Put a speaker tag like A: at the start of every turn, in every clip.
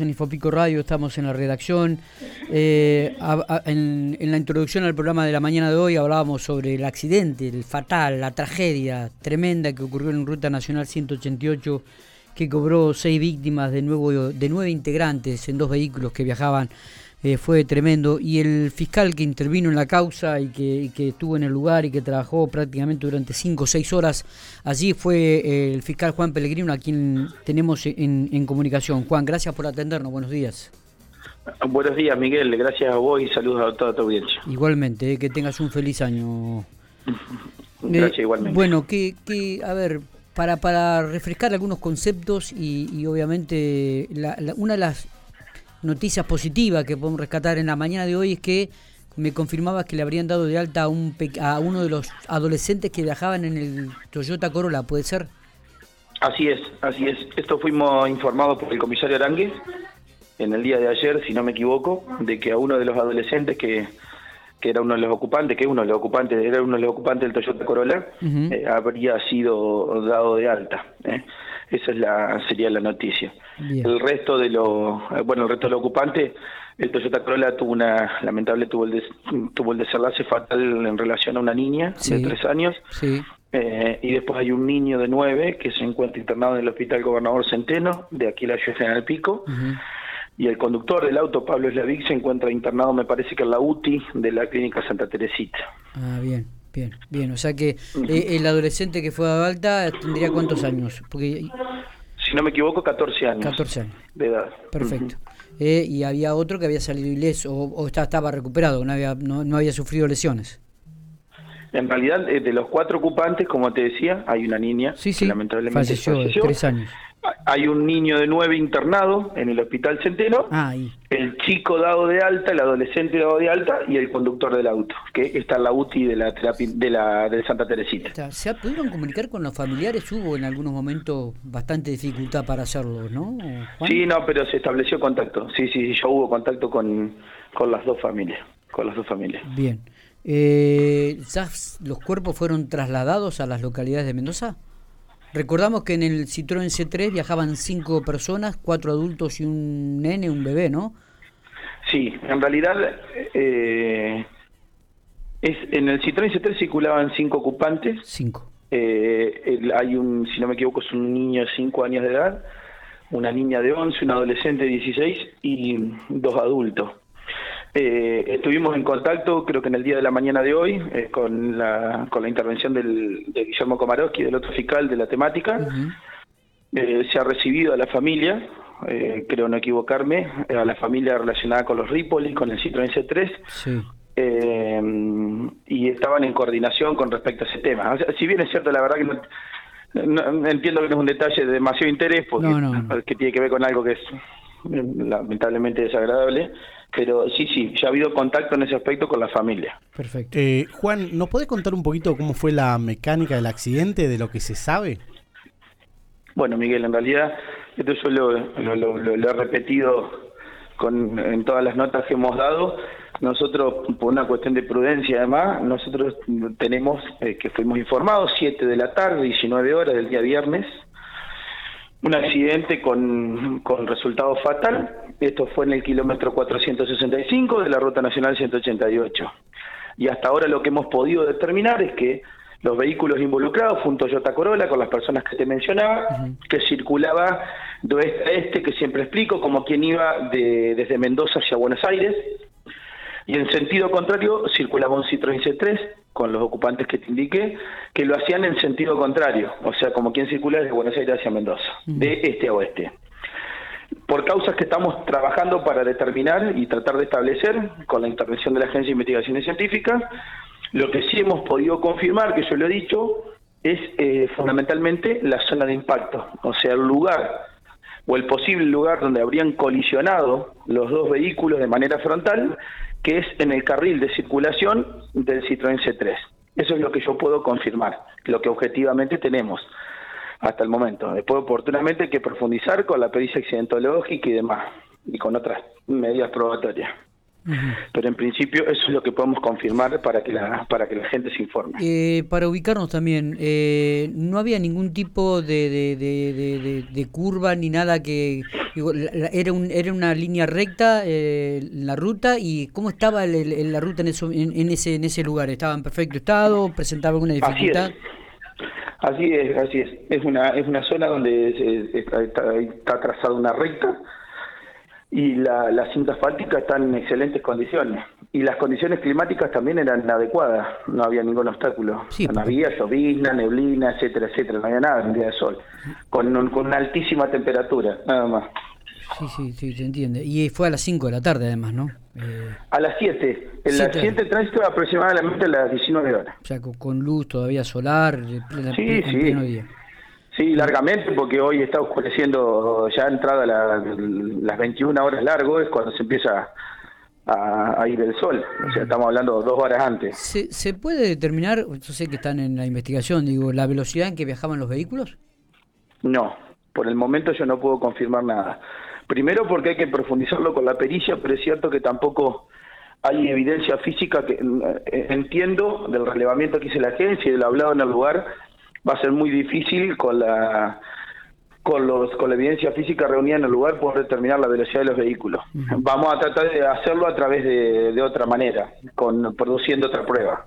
A: En Infopico Radio estamos en la redacción. Eh, en, la introducción al programa de la mañana de hoy hablábamos sobre el accidente, el fatal, la tragedia tremenda que ocurrió en Ruta Nacional 188, que cobró seis víctimas de, nuevo, de nueve integrantes en dos vehículos que viajaban eh, fue tremendo. Y el fiscal que intervino en la causa y que, estuvo en el lugar y que trabajó prácticamente durante cinco o seis horas allí fue eh, el fiscal Juan Pellegrino, a quien tenemos en, comunicación. Juan, gracias por atendernos. Buenos días.
B: Buenos días, Miguel. Gracias a vos y saludos a toda tu audiencia.
A: Igualmente, eh, que tengas un feliz año.
B: Gracias, igualmente.
A: Bueno, que, que, a ver, para, para refrescar algunos conceptos y, obviamente una de las noticias positivas que podemos rescatar en la mañana de hoy es que me confirmaba que le habrían dado de alta a, un, a uno de los adolescentes que viajaban en el Toyota Corolla, ¿puede ser?
B: Así es, así es. Esto fuimos informados por el comisario Arangues en el día de ayer, si no me equivoco, de que a uno de los adolescentes que, que era uno de los ocupantes, que uno de los ocupantes, era uno de los ocupantes del Toyota Corolla, eh, habría sido dado de alta. ¿eh? Esa es la, sería la noticia. El resto de los, eh, bueno, el resto de los ocupantes, el Toyota Corolla tuvo una, lamentable tuvo el, tuvo el desenlace fatal en relación a una niña de tres años. Eh, y después hay un niño de nueve que se encuentra internado en el Hospital Gobernador Centeno, de aquí la ciudad General Pico. Y el conductor del auto, Pablo Slavic, se encuentra internado, me parece que en la UTI de la Clínica Santa Teresita.
A: Ah, bien. Bien, bien, o sea que eh, el adolescente que fue a alta tendría cuántos años? Porque
B: si no me equivoco, 14 años.
A: 14 años. De edad. Perfecto. Eh, y había otro que había salido ileso o, estaba, recuperado, no había, no, había sufrido lesiones.
B: En realidad, eh, de los cuatro ocupantes, como te decía, hay una niña
A: sí, sí. lamentablemente falleció, falleció. tres años.
B: Hay un niño de nueve internado en el Hospital Centeno, ah, el chico dado de alta, el adolescente dado de alta y el conductor del auto, que está en la UTI de la, de la de Santa Teresita.
A: ¿Se pudieron comunicar con los familiares? Hubo en algunos momentos bastante dificultad para hacerlo, ¿no?
B: Sí, no, pero se estableció contacto. Sí, sí, ya hubo contacto con, con las dos familias, con las dos familias.
A: Bien. Eh, ¿Ya los cuerpos fueron trasladados a las localidades de Mendoza? Recordamos que en el Citroën C3 viajaban cinco personas, cuatro adultos y un nene, un bebé, ¿no?
B: Sí, en realidad eh, es, en el Citroën C3 circulaban cinco ocupantes.
A: Cinco.
B: Eh, hay un, si no me equivoco, es un niño de cinco años de edad, una niña de 11, un adolescente de 16 y dos adultos. Eh, estuvimos en contacto, creo que en el día de la mañana de hoy, eh, con, la, con la intervención del, de Guillermo Komarowski, del otro fiscal de la temática. Eh, se ha recibido a la familia, creo no equivocarme, a la familia relacionada con los Ripoli, con el Citroën C3. y estaban en coordinación con respecto a ese tema. si bien es cierto, la verdad que no, entiendo que no es un detalle de demasiado interés, porque que tiene que ver con algo que es lamentablemente desagradable, pero sí, sí, ya ha habido contacto en ese aspecto con la familia.
A: Perfecto. Eh,
C: Juan, ¿nos podés contar un poquito cómo fue la mecánica del accidente, de lo que se sabe?
B: Bueno, Miguel, en realidad, esto yo lo, he repetido con, en todas las notas que hemos dado. Nosotros, por una cuestión de prudencia además, nosotros tenemos eh, que fuimos informados, 7 de la tarde, 19 horas del día viernes, un accidente con, con resultado fatal. Esto fue en el kilómetro 465 de la Ruta Nacional 188. Y hasta ahora lo que hemos podido determinar es que los vehículos involucrados fue un Toyota Corolla con las personas que te mencionaba, que circulaba de oeste a este, que siempre explico, como quien iba de, desde Mendoza hacia Buenos Aires, y en sentido contrario circulaba un Citroën C3 con los ocupantes que te indiqué, que lo hacían en sentido contrario, o sea, como quien circula desde Buenos Aires hacia Mendoza, de este a oeste. Por causas que estamos trabajando para determinar y tratar de establecer con la intervención de la Agencia de Investigaciones Científicas, lo que sí hemos podido confirmar, que yo lo he dicho, es eh, fundamentalmente la zona de impacto, o sea, el lugar o el posible lugar donde habrían colisionado los dos vehículos de manera frontal que es en el carril de circulación del Citroën C3. Eso es lo que yo puedo confirmar, lo que objetivamente tenemos hasta el momento. Después, oportunamente, hay que profundizar con la pericia accidentológica y demás, y con otras medidas probatorias. Pero en principio eso es lo que podemos confirmar para que la, para que la gente se informe.
A: Eh, para ubicarnos también, eh, no había ningún tipo de, de, de, curva ni nada que... era, un, era una línea recta eh, la ruta y ¿cómo estaba la ruta en, eso, en, ese, en ese lugar? ¿Estaba en perfecto estado? ¿Presentaba alguna dificultad?
B: Así es, así es. Es una, es una zona donde está, está trazada una recta y la, la cinta asfáltica está en excelentes condiciones. Y las condiciones climáticas también eran adecuadas, no había ningún obstáculo. no había llovizna, neblina, etcétera, etcétera, no había nada en día de sol, con, con una altísima temperatura, nada más.
A: Sí, sí, sí, se entiende. Y fue a las 5 de la tarde además, ¿no?
B: Eh, a las 7. El accidente de tránsito aproximadamente a las 19 horas.
A: O sea, con, luz todavía solar,
B: plena, sí, sí. día. Sí, largamente, porque hoy está oscureciendo ya entrada las 21 horas largo, es cuando se empieza a, ir el sol. O sea, estamos hablando dos horas antes.
A: ¿Se, ¿Se puede determinar, yo sé que están en la investigación, digo, la velocidad en que viajaban los vehículos?
B: No, por el momento yo no puedo confirmar nada. Primero porque hay que profundizarlo con la pericia, pero es cierto que tampoco hay evidencia física que eh, entiendo del relevamiento que hizo la agencia y del hablado en el lugar va a ser muy difícil con la con los con la evidencia física reunida en el lugar poder determinar la velocidad de los vehículos. Vamos a tratar de hacerlo a través de, de otra manera, con produciendo otra prueba.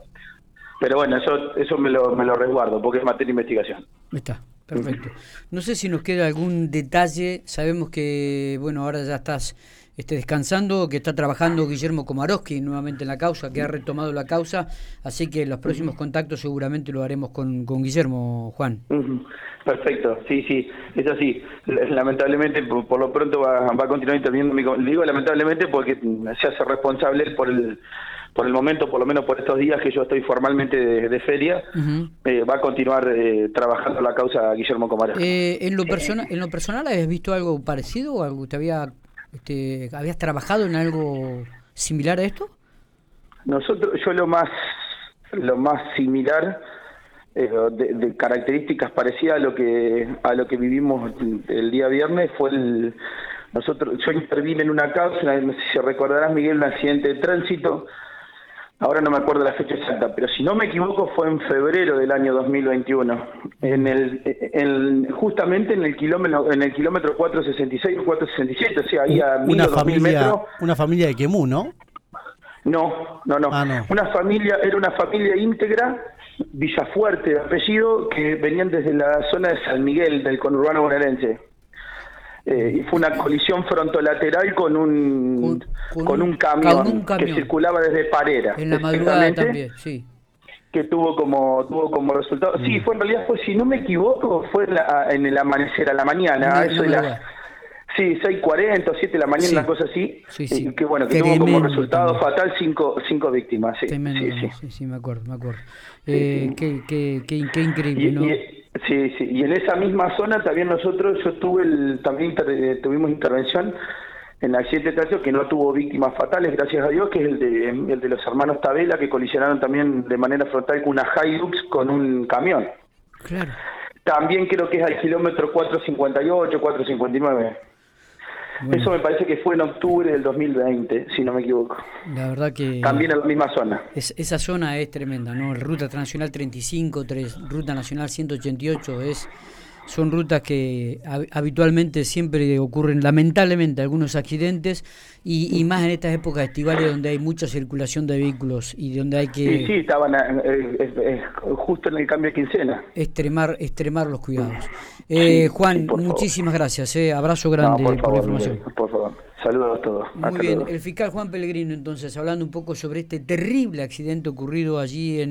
B: Pero bueno, eso eso me lo, me lo resguardo porque es materia de investigación.
A: Está, perfecto. No sé si nos queda algún detalle. Sabemos que, bueno, ahora ya estás esté descansando, que está trabajando Guillermo Komarowski nuevamente en la causa, que ha retomado la causa, así que los próximos contactos seguramente lo haremos con, con Guillermo, Juan.
B: Perfecto, sí, sí, es así. Lamentablemente, por, lo pronto va, a continuar interviniendo, digo lamentablemente porque se hace responsable por el por el momento, por lo menos por estos días que yo estoy formalmente de, feria, eh, va a continuar eh, trabajando la causa Guillermo Komarowski.
A: Eh, en, lo personal, ¿En lo personal habías visto algo parecido o algo te había este, ¿Habías trabajado en algo similar a esto?
B: Nosotros, yo lo más, lo más similar eh, de, características parecidas a lo que a lo que vivimos el día viernes fue el nosotros yo intervine en una causa, no sé si recordarás Miguel, un accidente de tránsito ahora no me acuerdo la fecha exacta, pero si no me equivoco fue en febrero del año 2021, en el, justamente en el kilómetro en el kilómetro 466 o 467, o sea, había
C: una familia, Una familia de Quemú, ¿no?
B: No, no, no, ah, Una familia, era una familia íntegra, Villafuerte de apellido, que venían desde la zona de San Miguel, del conurbano bonaerense. Eh, y fue una colisión frontolateral con un, con, un, camión, que circulaba desde Parera.
A: En la madrugada también, sí.
B: Que tuvo como tuvo como resultado. Sí, mm. fue en realidad, fue, si no me equivoco, fue en, el amanecer a la mañana. eso Sí, 6.40 o 7 de la mañana, una cosa así. Sí, sí. que bueno, que tuvo como resultado fatal cinco, cinco víctimas. Sí,
A: sí, sí, me acuerdo, me acuerdo. Eh, qué, qué, qué, increíble, ¿no?
B: Sí, sí, y en esa misma zona también nosotros, yo tuve el, también eh, tuvimos intervención en el accidente de tránsito que no tuvo víctimas fatales, gracias a Dios, que es el de, el de los hermanos Tabela, que colisionaron también de manera frontal con una Hilux con un camión. Claro. También creo que es al kilómetro 458, 459. Eso me parece que fue en octubre del 2020, si no me equivoco.
A: La verdad que...
B: También en la misma zona.
A: Es, esa zona es tremenda, ¿no? Ruta Transnacional 35, Ruta Nacional 188, es son rutas que habitualmente siempre ocurren lamentablemente algunos accidentes y, más en estas épocas estivales donde hay mucha circulación de vehículos y donde hay que...
B: Sí, sí, estaban eh, justo en el cambio de quincena.
A: Extremar, extremar los cuidados. Eh, Juan, muchísimas gracias, eh. abrazo grande por, la información.
B: Por favor. Saludos a todos.
A: Muy bien, el fiscal Juan Pellegrino entonces hablando un poco sobre este terrible accidente ocurrido allí en...